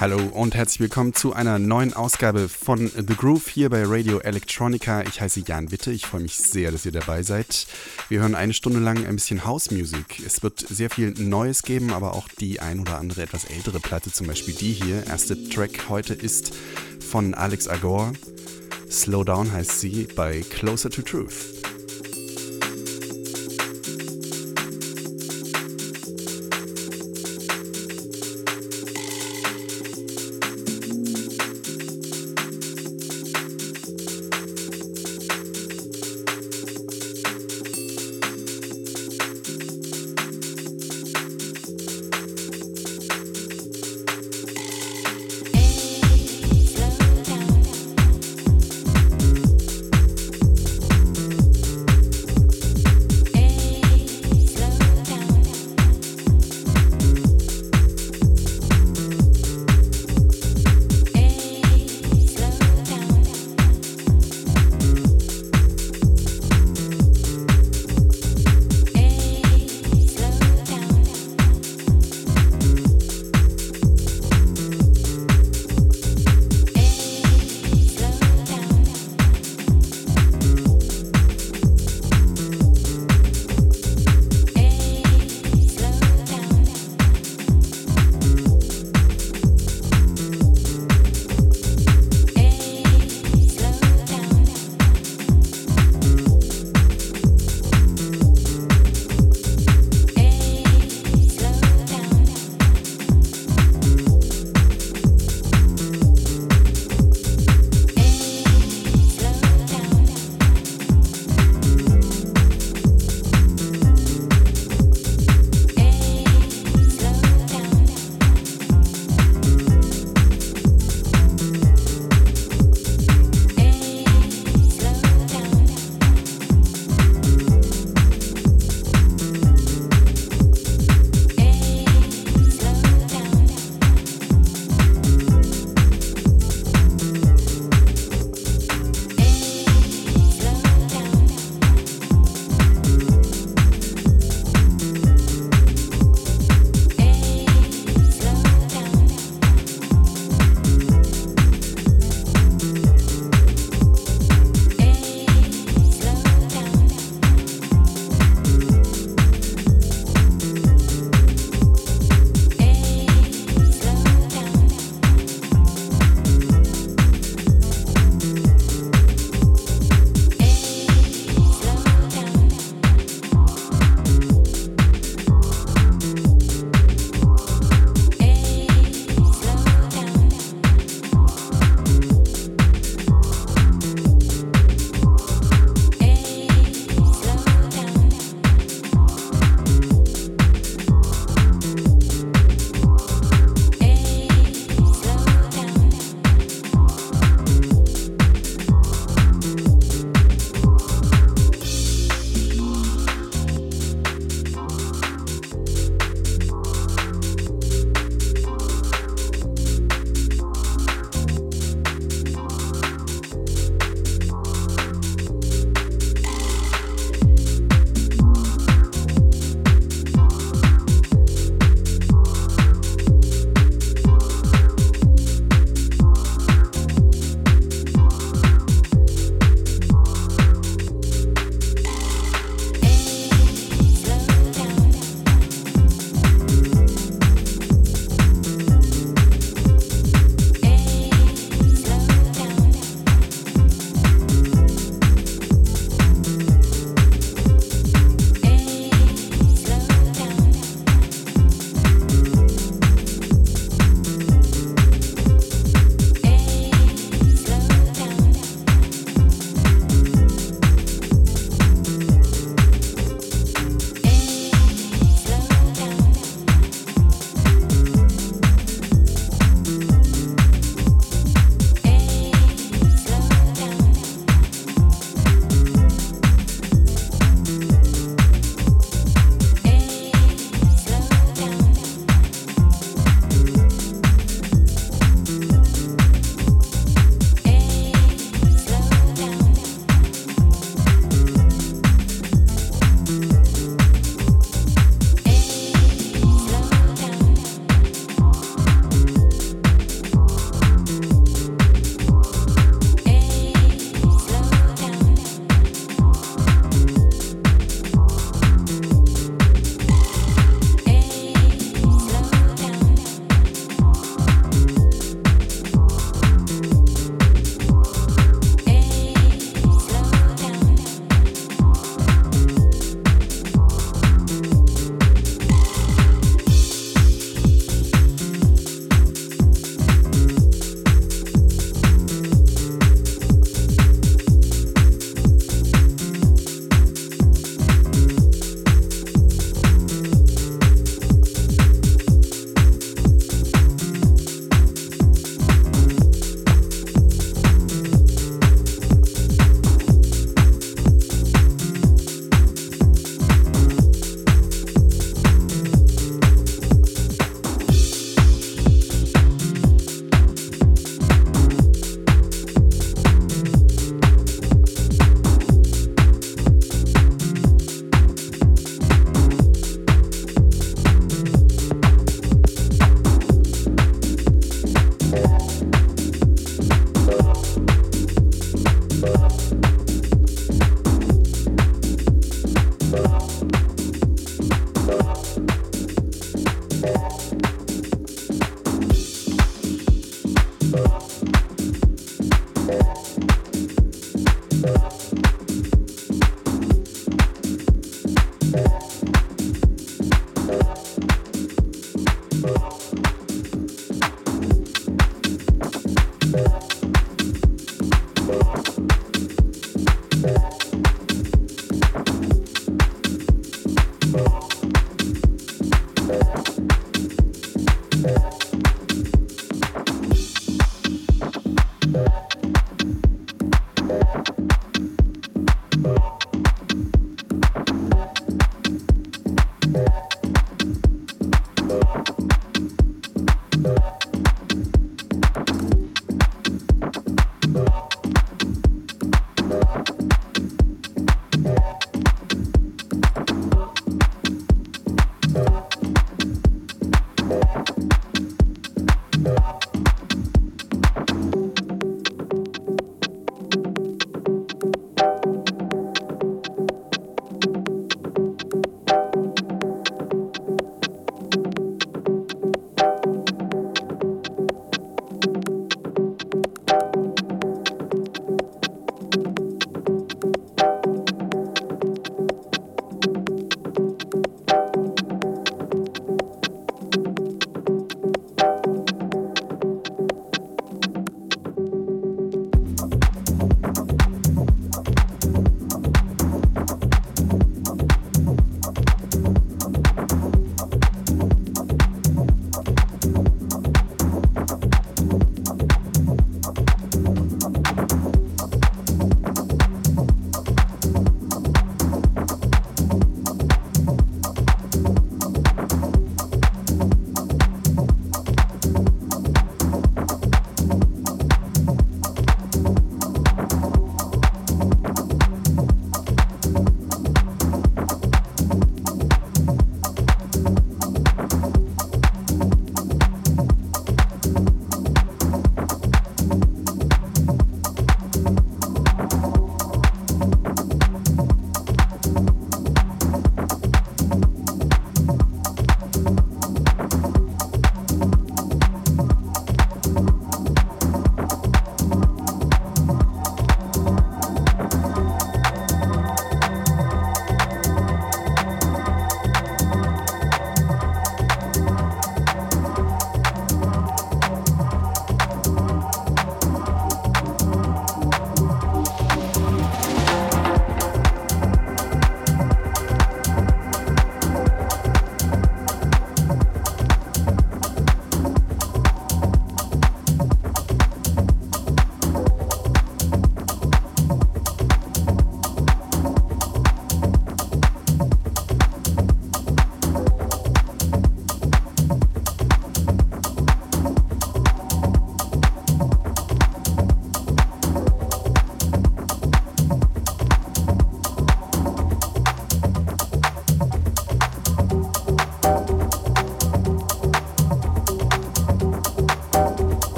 Hallo und herzlich willkommen zu einer neuen Ausgabe von The Groove hier bei Radio Electronica. Ich heiße Jan Witte, ich freue mich sehr, dass ihr dabei seid. Wir hören eine Stunde lang ein bisschen House Music. Es wird sehr viel Neues geben, aber auch die ein oder andere etwas ältere Platte, zum Beispiel die hier. Erste Track heute ist von Alex Agor. Slow Down heißt sie bei Closer to Truth. Thank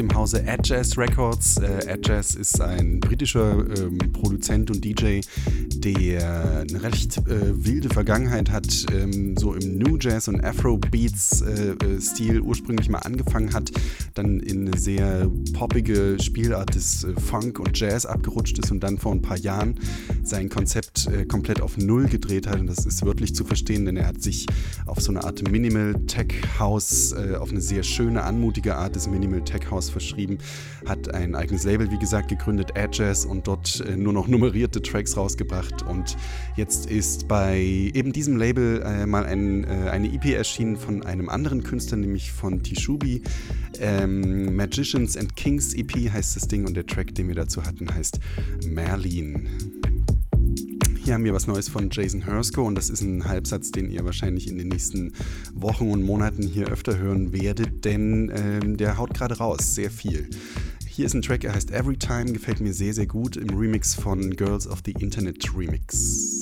dem Hause Adjazz Records. Äh, Adjazz ist ein britischer ähm, Produzent und DJ, der eine recht äh, wilde Vergangenheit hat, ähm, so im New Jazz und Afrobeats-Stil äh, ursprünglich mal angefangen hat, dann in eine sehr poppige Spielart des äh, Funk und Jazz abgerutscht ist und dann vor ein paar Jahren sein Konzept äh, komplett auf Null gedreht hat. Und das ist wörtlich zu verstehen, denn er hat sich auf so eine Art Minimal Tech House, äh, auf eine sehr schöne, anmutige Art des Minimal Tech House verschrieben, hat ein eigenes Label, wie gesagt, gegründet, Adjazz, und dort nur noch nummerierte Tracks rausgebracht. Und jetzt ist bei eben diesem Label mal ein, eine EP erschienen von einem anderen Künstler, nämlich von Tishubi. Ähm, Magicians and Kings EP heißt das Ding und der Track, den wir dazu hatten, heißt Merlin. Hier haben wir was Neues von Jason Hersko und das ist ein Halbsatz, den ihr wahrscheinlich in den nächsten Wochen und Monaten hier öfter hören werdet, denn ähm, der haut gerade raus, sehr viel. Hier ist ein Track, er heißt Every Time, gefällt mir sehr, sehr gut im Remix von Girls of the Internet Remix.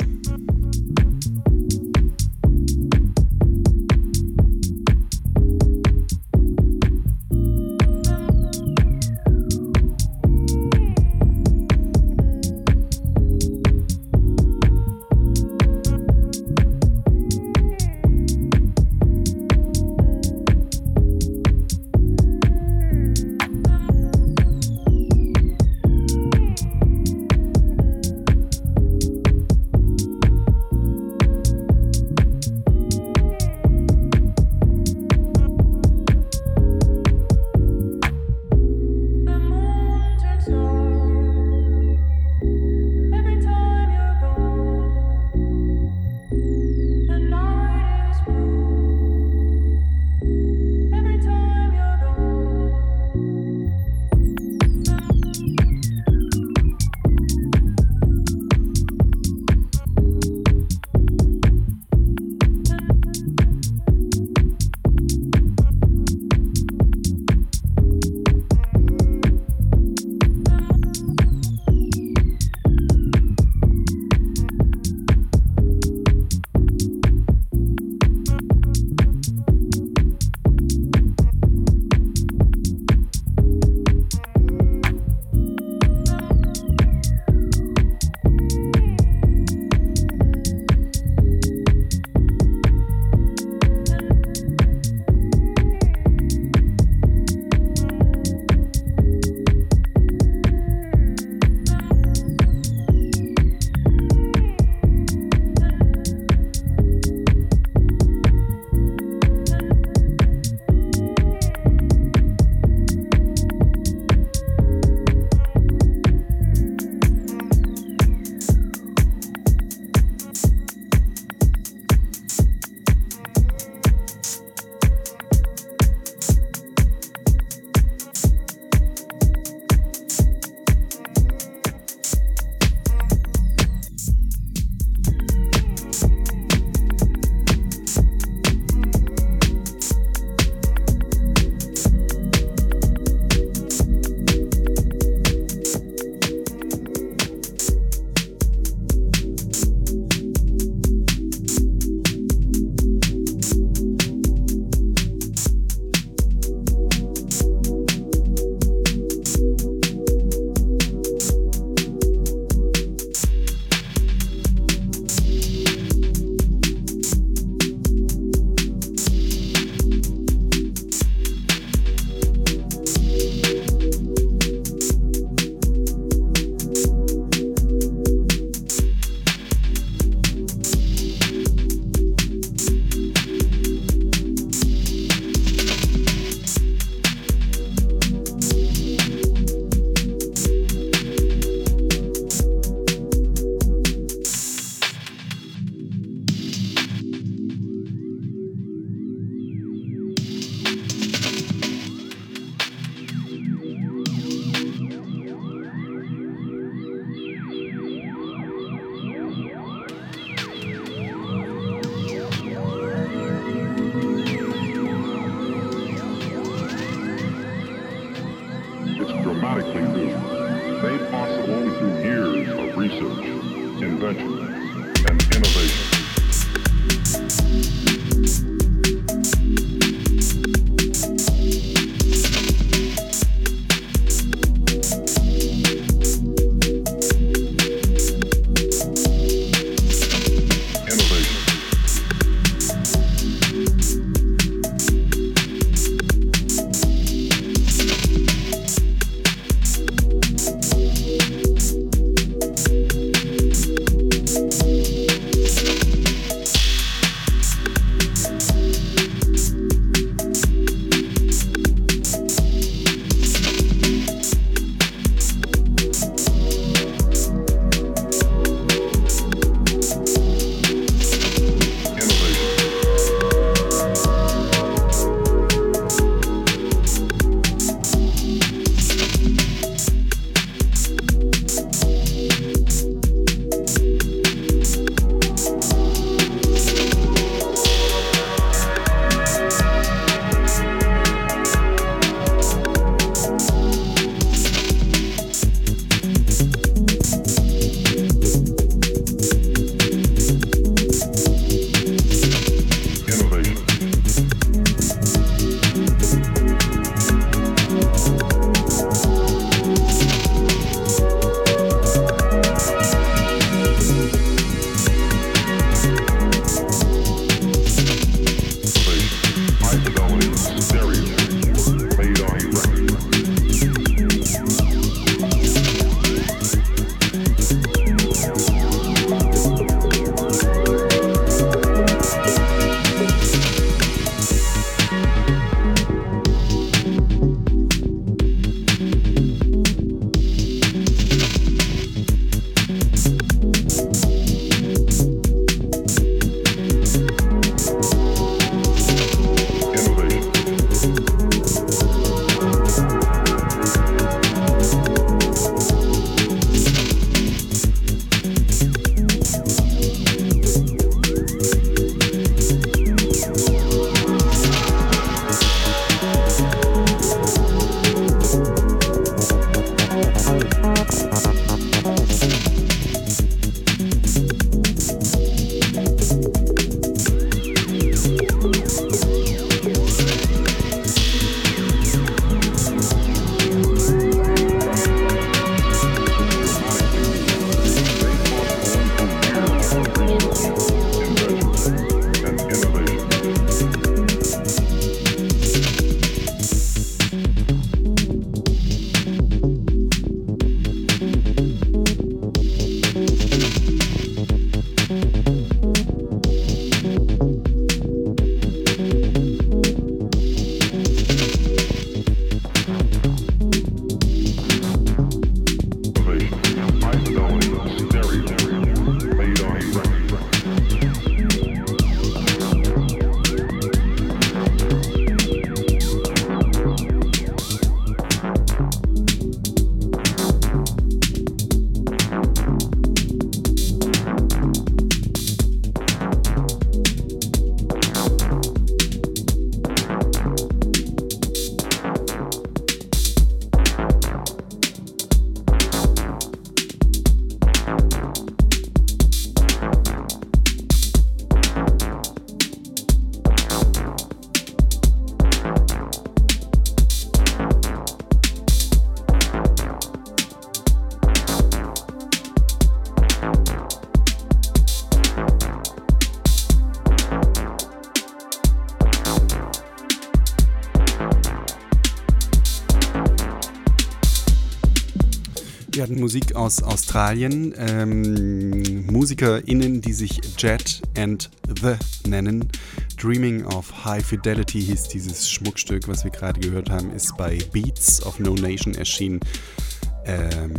Wir hatten Musik aus Australien, ähm, MusikerInnen, die sich Jet and The nennen. Dreaming of High Fidelity hieß dieses Schmuckstück, was wir gerade gehört haben, ist bei Beats of No Nation erschienen. Ähm,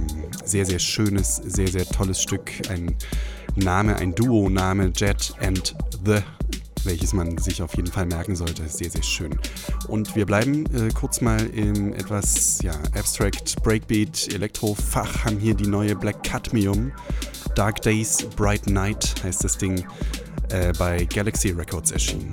sehr, sehr schönes, sehr, sehr tolles Stück. Ein Name, ein Duo-Name, Jet and The welches man sich auf jeden Fall merken sollte. Sehr, sehr schön. Und wir bleiben äh, kurz mal im etwas ja, Abstract Breakbeat Elektrofach, haben hier die neue Black Cadmium. Dark Days, Bright Night heißt das Ding, äh, bei Galaxy Records erschienen.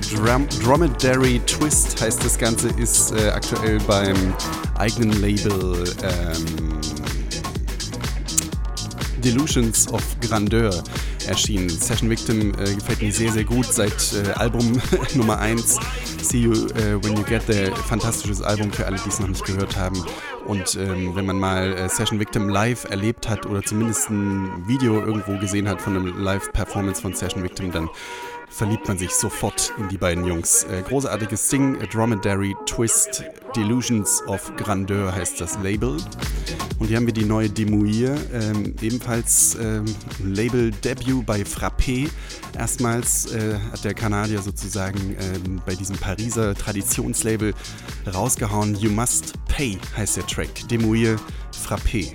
Drum Dromedary Twist heißt das Ganze, ist äh, aktuell beim eigenen Label ähm, Delusions of Grandeur erschienen. Session Victim äh, gefällt mir sehr, sehr gut seit äh, Album Nummer 1. See You uh, When You Get There. Fantastisches Album für alle, die es noch nicht gehört haben. Und ähm, wenn man mal äh, Session Victim live erlebt hat oder zumindest ein Video irgendwo gesehen hat von einem Live-Performance von Session Victim, dann verliebt man sich sofort in die beiden Jungs. Äh, großartiges Ding, Dromedary Twist, Delusions of Grandeur heißt das Label. Und hier haben wir die neue Demouille, ähm, ebenfalls ähm, Label-Debut bei Frappé. Erstmals äh, hat der Kanadier sozusagen ähm, bei diesem Pariser Traditionslabel rausgehauen. You Must Pay heißt der Track. Demouille Frappé.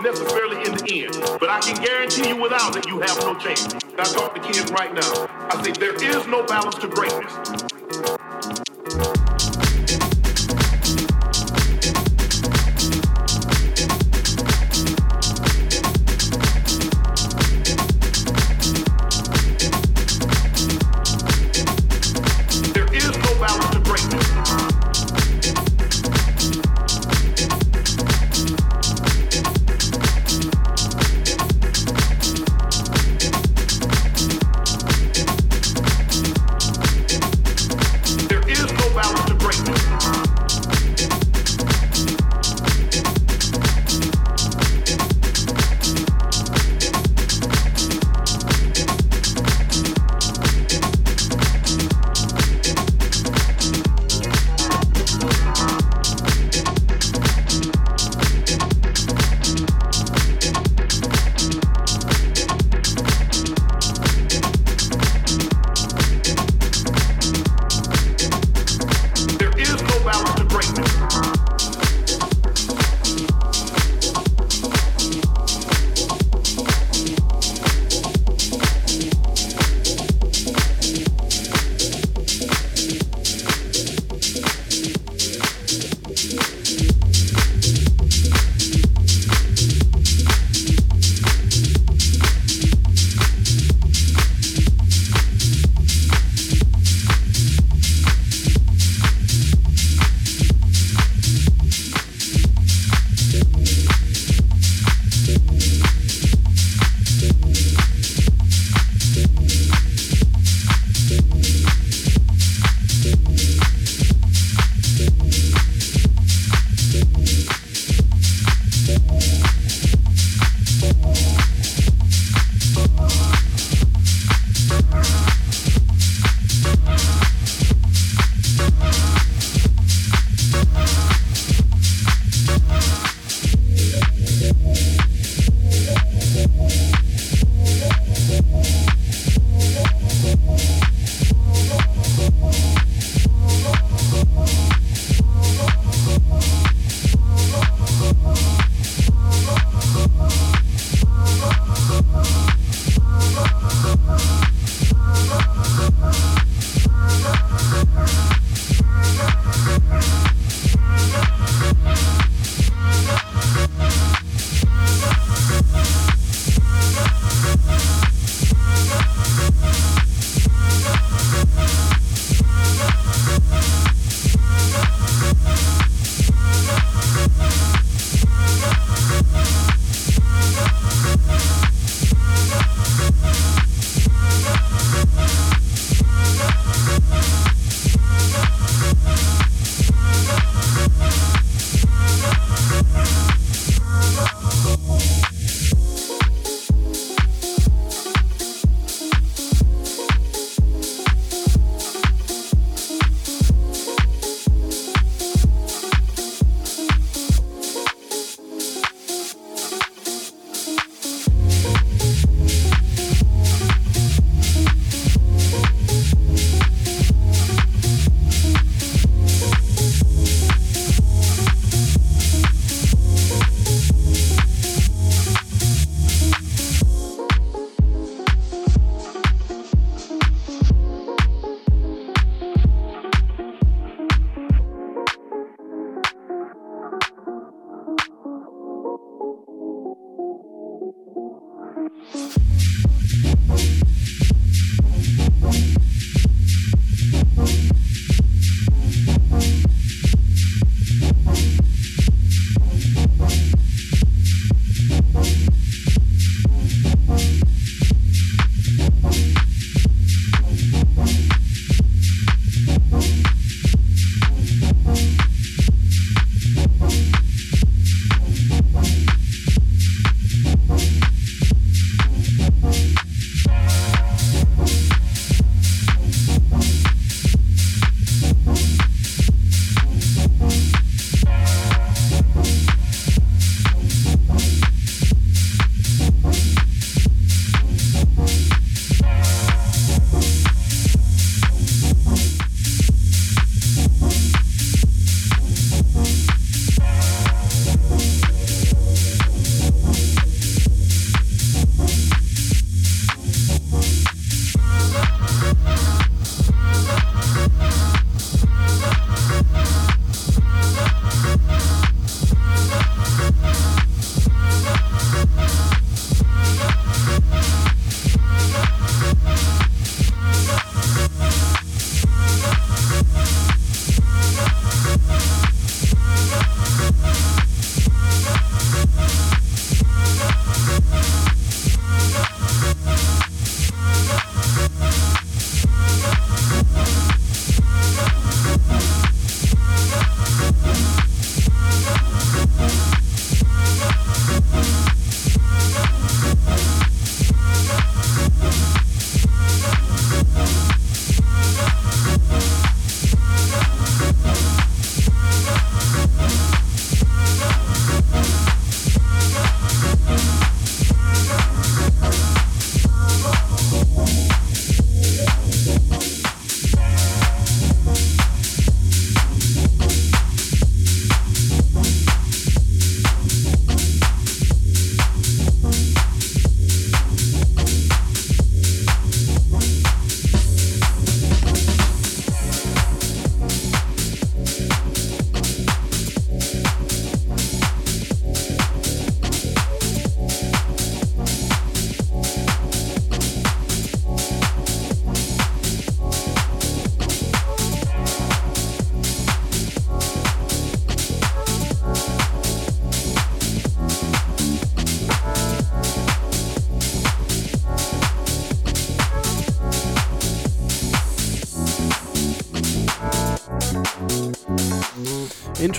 necessarily in the end, but I can guarantee you without it, you have no chance. I talk to kids right now. I say there is no balance to greatness.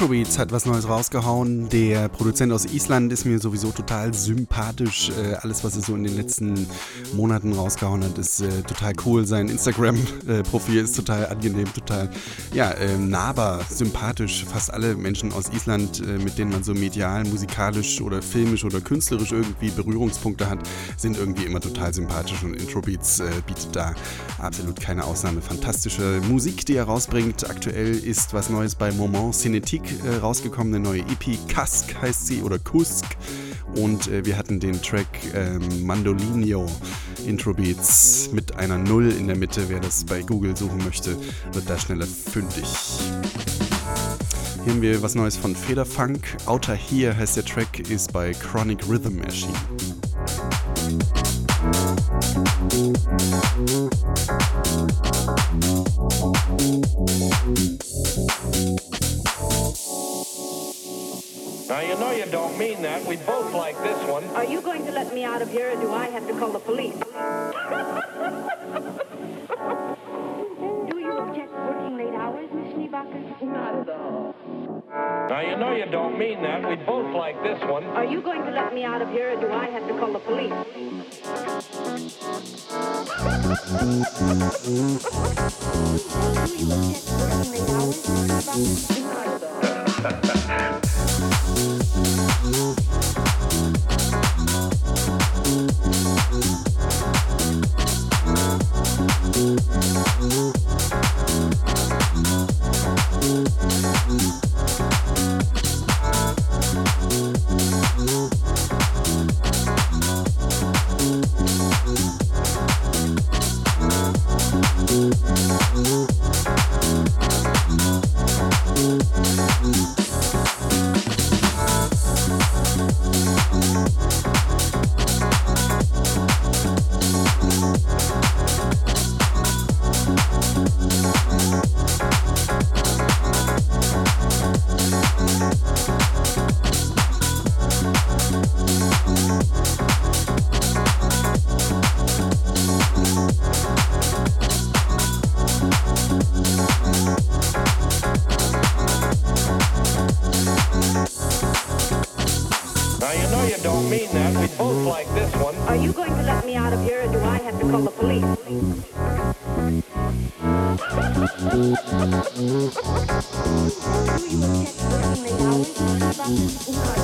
Introbeats hat was Neues rausgehauen. Der Produzent aus Island ist mir sowieso total sympathisch. Äh, alles, was er so in den letzten Monaten rausgehauen hat, ist äh, total cool. Sein Instagram-Profil ist total angenehm, total ja, äh, nahbar, sympathisch. Fast alle Menschen aus Island, äh, mit denen man so medial, musikalisch oder filmisch oder künstlerisch irgendwie Berührungspunkte hat, sind irgendwie immer total sympathisch und Introbeats äh, bietet da absolut keine Ausnahme. Fantastische Musik, die er rausbringt. Aktuell ist was Neues bei Moment Cinétique Kritik äh, rausgekommen, eine neue EP, Kask heißt sie oder Kusk. Und äh, wir hatten den Track ähm, Mandolinio Intro Beats mit einer Null in der Mitte. Wer das bei Google suchen möchte, wird da schneller fündig. Hier haben wir was Neues von Federfunk. Outer Here heißt der Track, ist bei Chronic Rhythm erschienen. Now, you know you don't mean that. We both like this one. Are you going to let me out of here, or do I have to call the police? Do you object working late hours, Miss Schneebacher? Not at all. Now, you know you don't mean that. We both like this one. Are you going to let me out of here, or do I have to call the police? Do you object working late hours, Miss Schneebacher? Not at all. Ooh. Hum.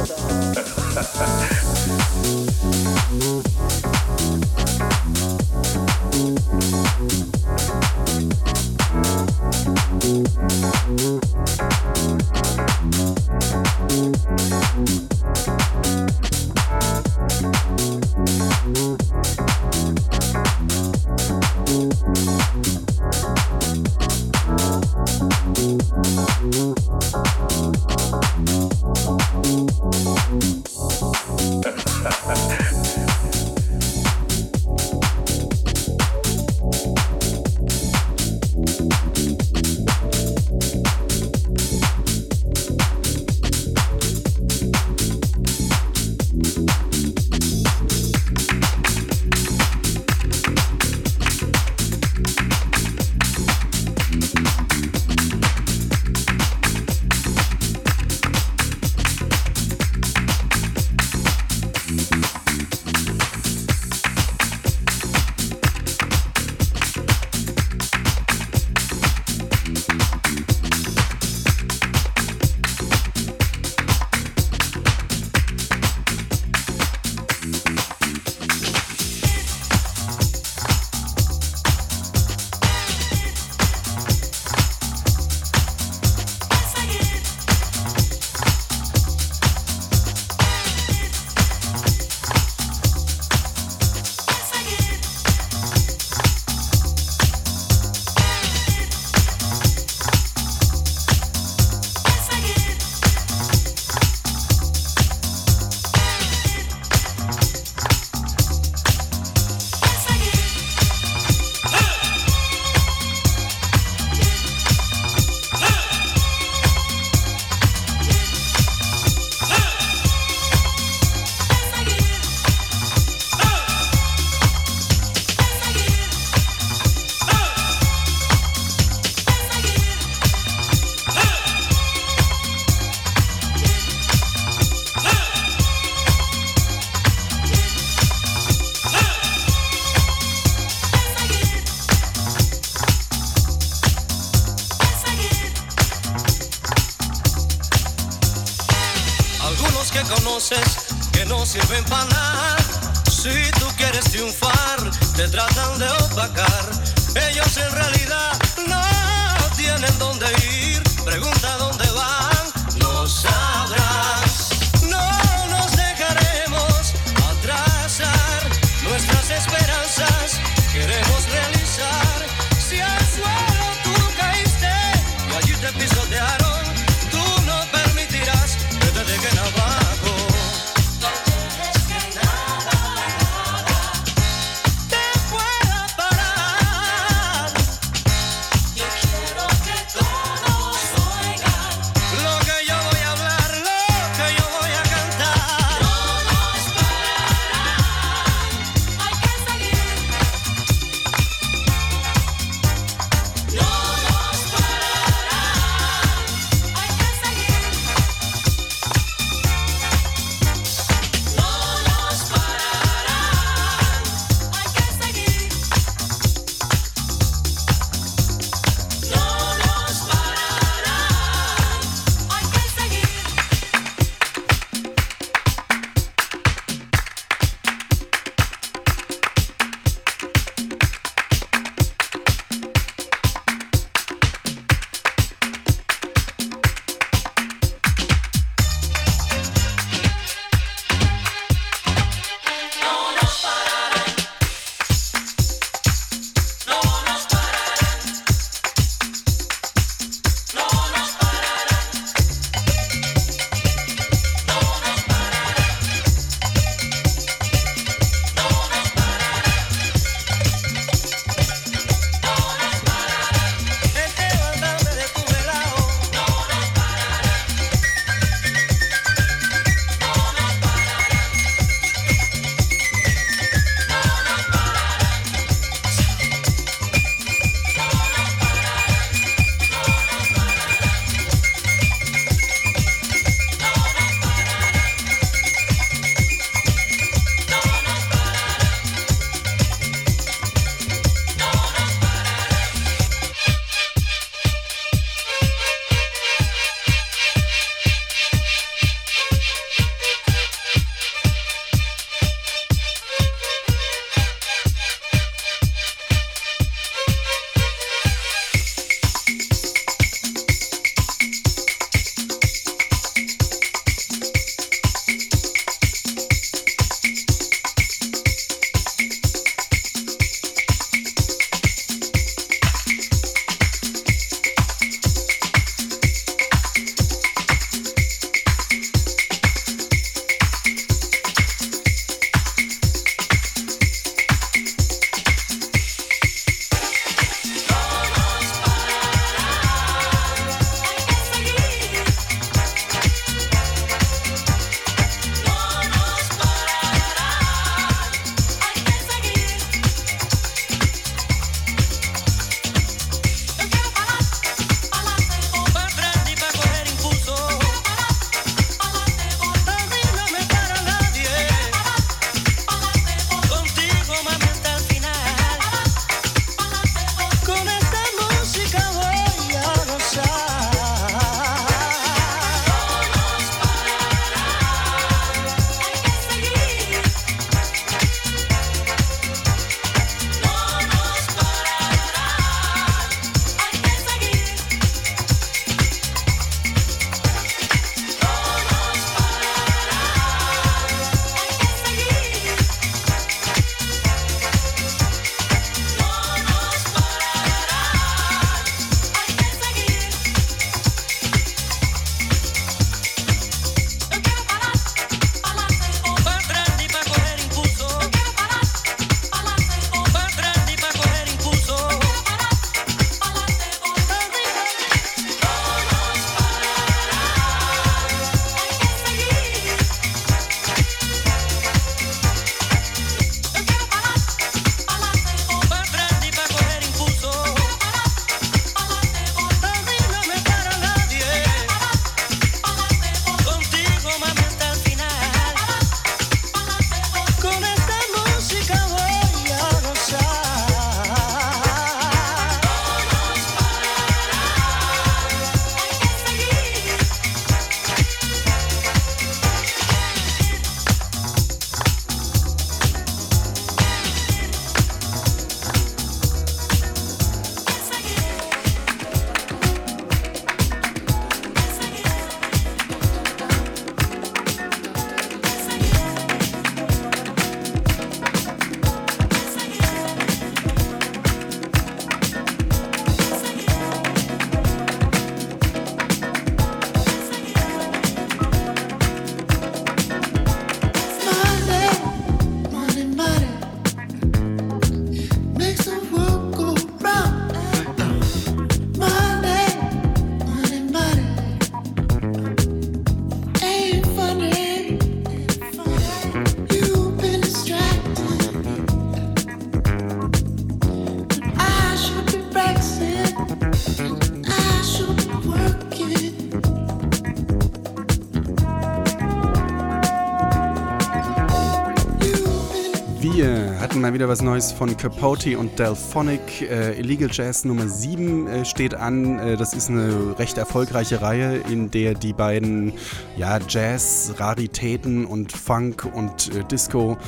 Mal wieder was Neues von Capote und Delphonic. Äh, Illegal Jazz Nummer 7 äh, steht an. Äh, das ist eine recht erfolgreiche Reihe, in der die beiden ja, Jazz, Raritäten und Funk und äh, Disco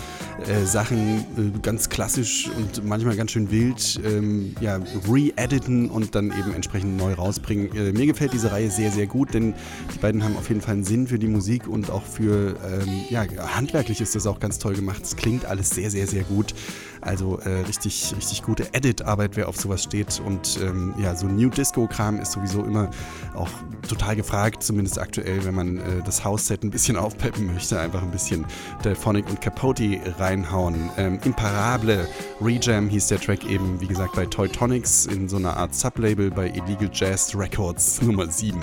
äh, Sachen äh, ganz klassisch und manchmal ganz schön wild ähm, ja, re-editen und dann eben entsprechend neu rausbringen. mir gefällt diese Reihe sehr, sehr gut, denn die beiden haben auf jeden Fall einen Sinn für die Musik und auch für, ähm, ja, handwerklich ist das auch ganz toll gemacht. Es klingt alles sehr, sehr, sehr gut. Also äh, richtig, richtig gute Edit-Arbeit, wer auf sowas steht. Und ähm, ja, so New Disco-Kram ist sowieso immer auch total gefragt, zumindest aktuell, wenn man äh, das House-Set ein bisschen aufpeppen möchte, einfach ein bisschen Delphonic und Capote reinhauen. Ähm, Imparable Rejam hieß der Track eben, wie gesagt, bei Toy Tonics in so einer Art Sublabel bei Illegal Jazz Records Nummer 7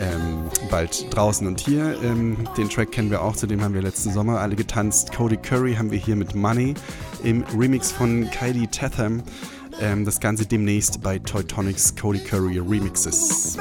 ähm, bald draußen. Und hier, ähm, den Track kennen wir auch, zu dem haben wir letzten Sommer alle getanzt. Cody Curry haben wir hier mit Money im Remix von Kylie Tatham. Ähm, das Ganze demnächst bei Teutonics Cody Curry Remixes.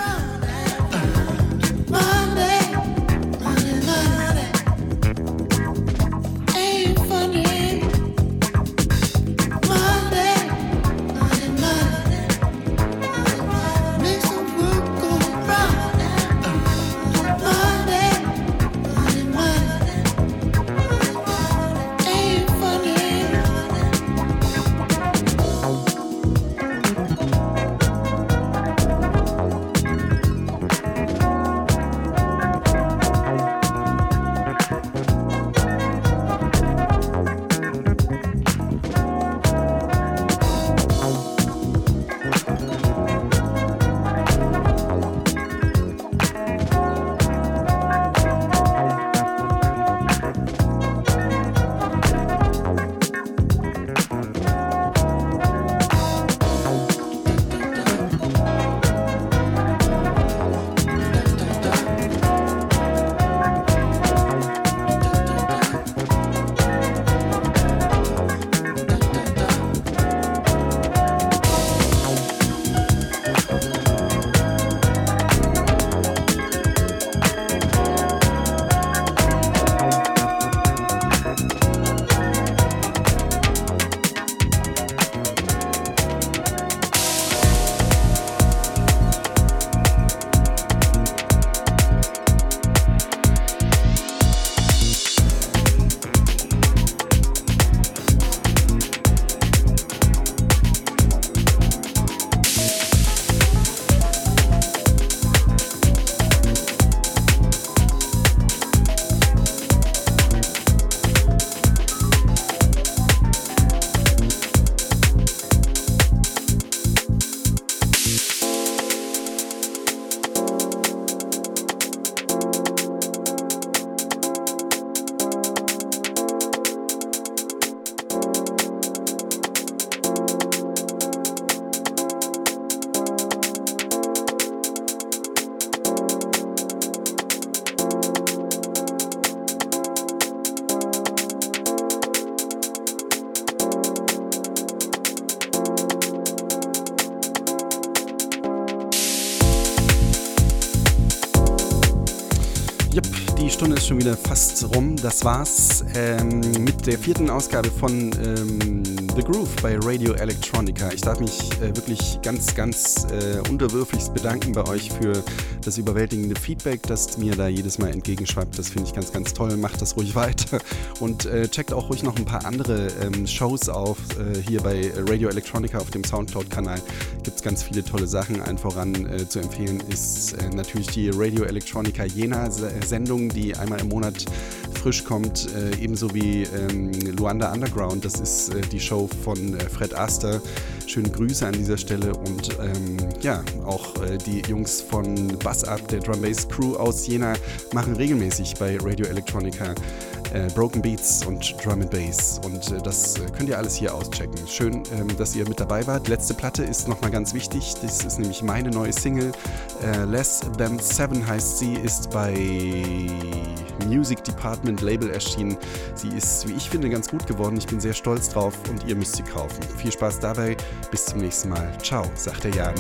Schon wieder fast rum. Das war's ähm, mit der vierten Ausgabe von ähm, The Groove bei Radio Electronica. Ich darf mich äh, wirklich ganz, ganz äh, unterwürfigst bedanken bei euch für das überwältigende Feedback, das mir da jedes Mal entgegenschwappt. Das finde ich ganz, ganz toll. Macht das ruhig weiter und äh, checkt auch ruhig noch ein paar andere ähm, Shows auf. Äh, hier bei Radio Electronica auf dem Soundcloud-Kanal ganz viele tolle Sachen. Allen voran äh, zu empfehlen ist äh, natürlich die Radio Electronica Jena-Sendung, die einmal im Monat frisch kommt, äh, ebenso wie ähm, Luanda Underground. Das ist äh, die Show von Fred Aster. Schöne Grüße an dieser Stelle und ähm, ja, auch die Jungs von Bass Up, der Drum Bass Crew aus Jena, machen regelmäßig bei Radio Electronica äh, Broken Beats und Drum and Bass. Und äh, das äh, könnt ihr alles hier auschecken. Schön, ähm, dass ihr mit dabei wart. Letzte Platte ist nochmal ganz wichtig. Das ist nämlich meine neue Single. Äh, Less Than Seven heißt sie, ist bei Music Department Label erschienen. Sie ist, wie ich finde, ganz gut geworden. Ich bin sehr stolz drauf und ihr müsst sie kaufen. Viel Spaß dabei. Bis zum nächsten Mal. Ciao, sagt der Jan.